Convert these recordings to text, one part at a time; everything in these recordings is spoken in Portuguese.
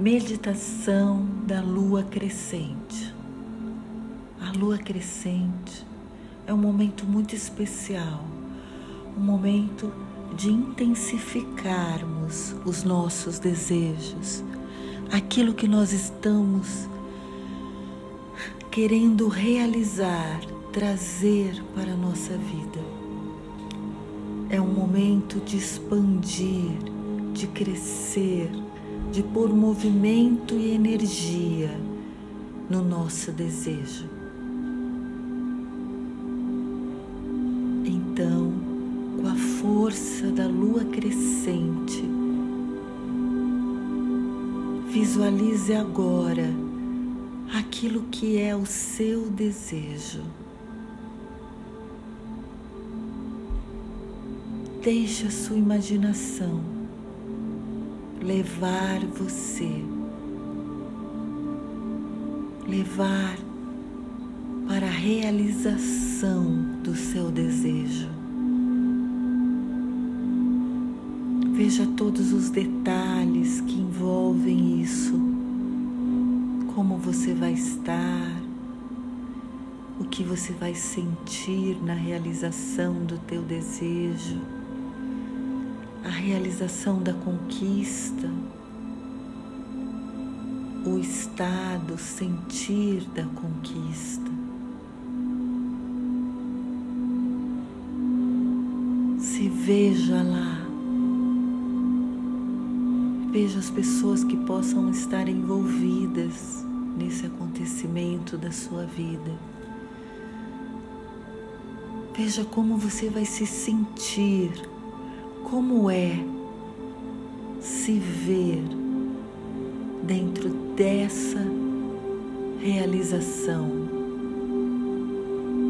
Meditação da lua crescente. A lua crescente é um momento muito especial, um momento de intensificarmos os nossos desejos, aquilo que nós estamos querendo realizar, trazer para a nossa vida. É um momento de expandir, de crescer, de pôr movimento e energia no nosso desejo. Então, com a força da lua crescente, visualize agora aquilo que é o seu desejo. Deixe a sua imaginação levar você, levar para a realização do seu desejo. Veja todos os detalhes que envolvem isso, como você vai estar, o que você vai sentir na realização do teu desejo a realização da conquista, o estado, sentir da conquista. Se veja lá, veja as pessoas que possam estar envolvidas nesse acontecimento da sua vida. Veja como você vai se sentir como é se ver dentro dessa realização,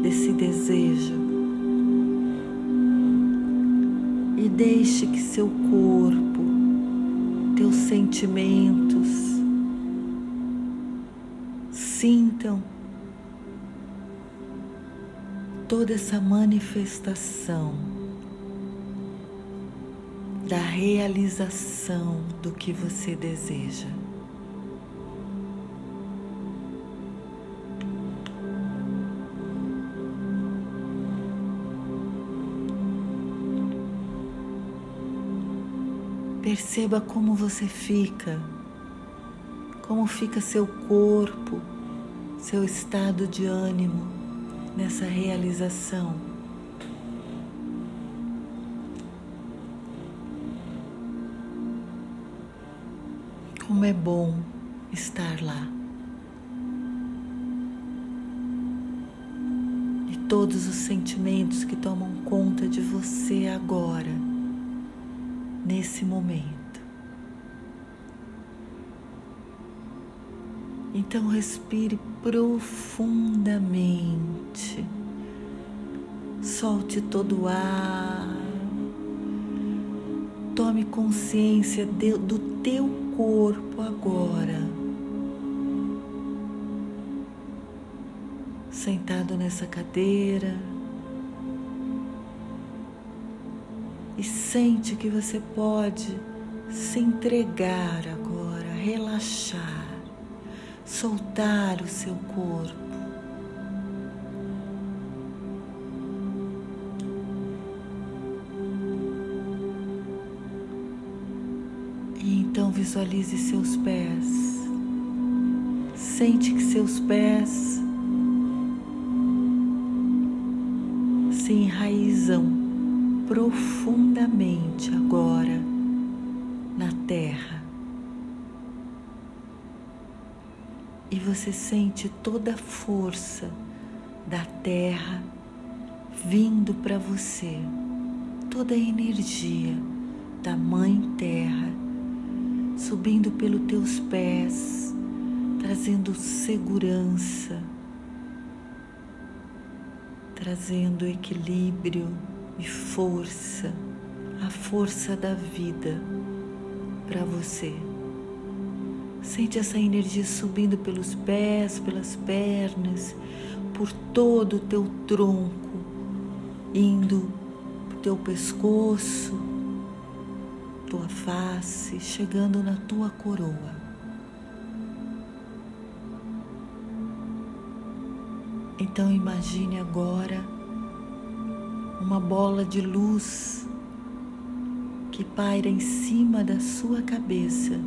desse desejo. E deixe que seu corpo, teus sentimentos sintam toda essa manifestação da realização do que você deseja. Perceba como você fica, como fica seu corpo, seu estado de ânimo nessa realização. Como é bom estar lá. E todos os sentimentos que tomam conta de você agora, nesse momento. Então respire profundamente. Solte todo o ar. Tome consciência do teu corpo agora, sentado nessa cadeira, e sente que você pode se entregar agora, relaxar, soltar o seu corpo. Então visualize seus pés. Sente que seus pés se enraizam profundamente agora na terra. E você sente toda a força da terra vindo para você, toda a energia da Mãe Terra subindo pelos teus pés, trazendo segurança, trazendo equilíbrio e força, a força da vida para você. Sente essa energia subindo pelos pés, pelas pernas, por todo o teu tronco, indo para o teu pescoço, tua face, chegando na tua coroa. Então imagine agora uma bola de luz que paira em cima da sua cabeça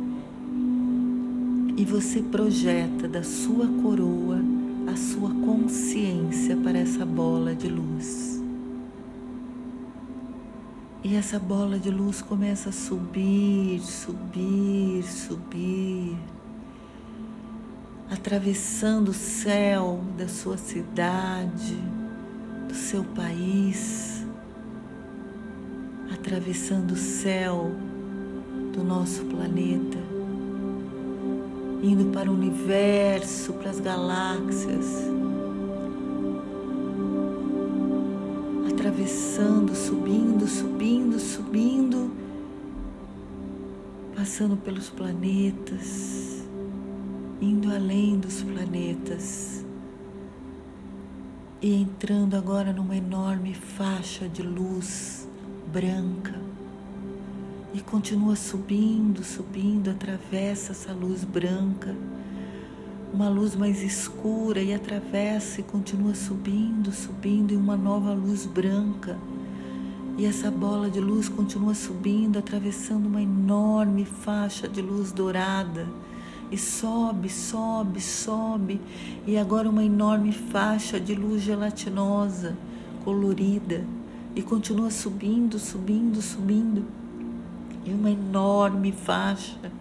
e você projeta da sua coroa a sua consciência para essa bola de luz. E essa bola de luz começa a subir, subir, subir, atravessando o céu da sua cidade, do seu país, atravessando o céu do nosso planeta, indo para o universo, para as galáxias atravessando, subindo, subindo, subindo, passando pelos planetas, indo além dos planetas e entrando agora numa enorme faixa de luz branca. E continua subindo, subindo, atravessa essa luz branca uma luz mais escura e atravessa e continua subindo, subindo em uma nova luz branca. E essa bola de luz continua subindo, atravessando uma enorme faixa de luz dourada. E sobe, sobe, sobe. E agora uma enorme faixa de luz gelatinosa, colorida. E continua subindo, subindo, subindo. E uma enorme faixa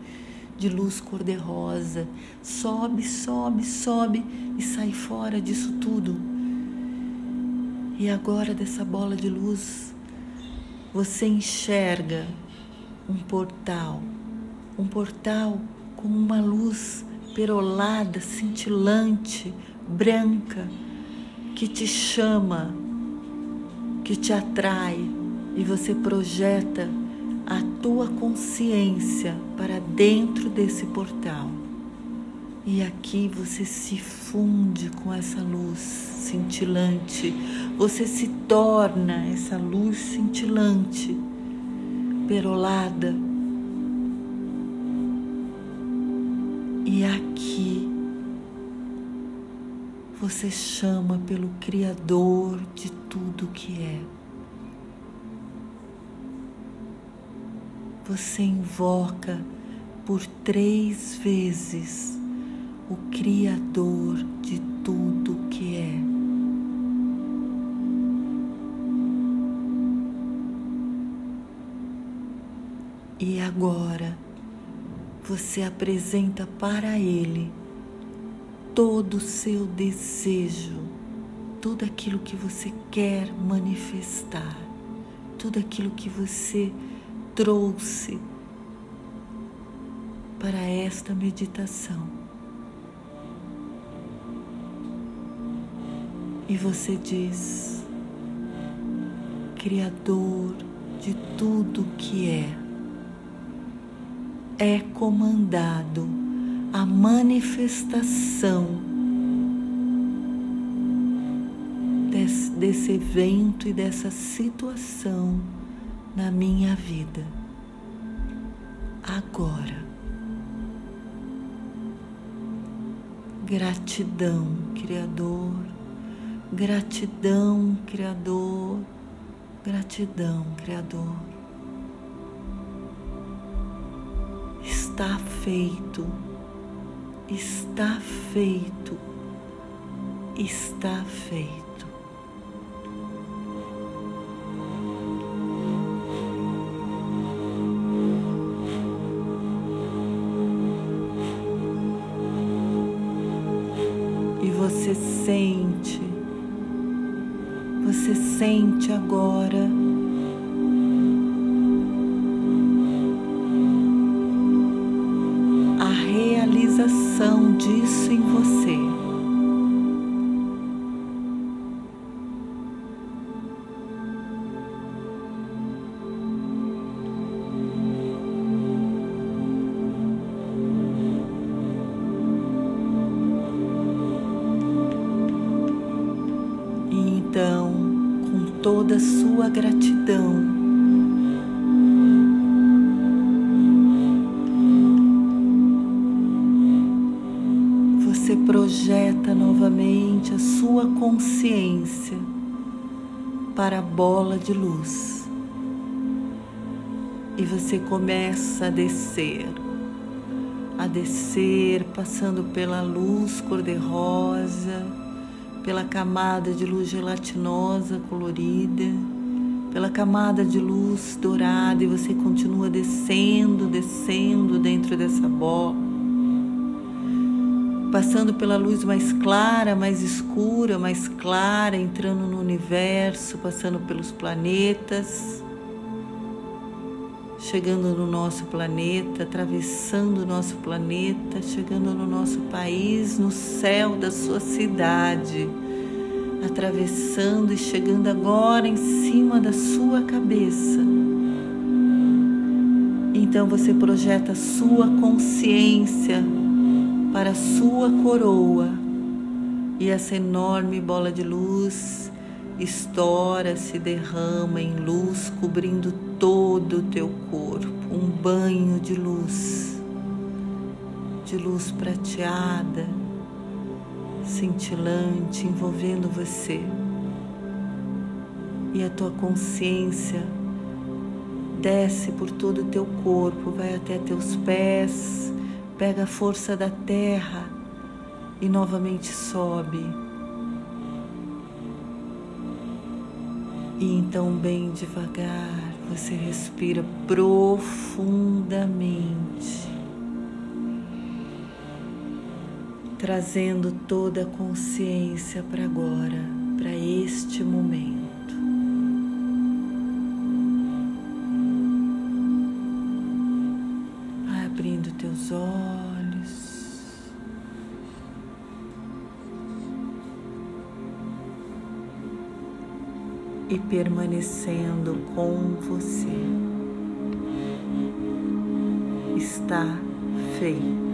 de luz cor-de-rosa. Sobe, sobe, sobe e sai fora disso tudo. E agora, dessa bola de luz, você enxerga um portal, um portal com uma luz perolada, cintilante, branca, que te chama, que te atrai e você projeta a tua consciência para dentro desse portal. E aqui você se funde com essa luz cintilante, você se torna essa luz cintilante, perolada. E aqui você chama pelo Criador de tudo que é. Você invoca por três vezes o Criador de tudo que é. E agora você apresenta para Ele todo o seu desejo, tudo aquilo que você quer manifestar, tudo aquilo que você trouxe para esta meditação. E você diz, Criador de tudo que é, é comandado a manifestação desse, evento e dessa situação na minha vida. Agora. Gratidão, Criador. Gratidão, Criador. Gratidão, Criador. Está feito. Está feito. Está feito. Sente, você sente agora. Consciência para a bola de luz. E você começa a descer, a descer, passando pela luz cor-de-rosa, pela camada de luz gelatinosa colorida, pela camada de luz dourada, e você continua descendo, descendo dentro dessa bola passando pela luz mais clara, mais escura, mais clara, entrando no universo, passando pelos planetas, chegando no nosso planeta, atravessando o nosso planeta, chegando no nosso país, no céu da sua cidade, atravessando e chegando agora em cima da sua cabeça. Então você projeta a sua consciência para sua coroa e essa enorme bola de luz estoura, se derrama em luz, cobrindo todo o teu corpo, um banho de luz, de luz prateada, cintilante, envolvendo você. E a tua consciência desce por todo o teu corpo, vai até teus pés, pega a força da terra e novamente sobe. E então, bem devagar, você respira profundamente, trazendo toda a consciência para agora, para este momento. E permanecendo com você. Está feito.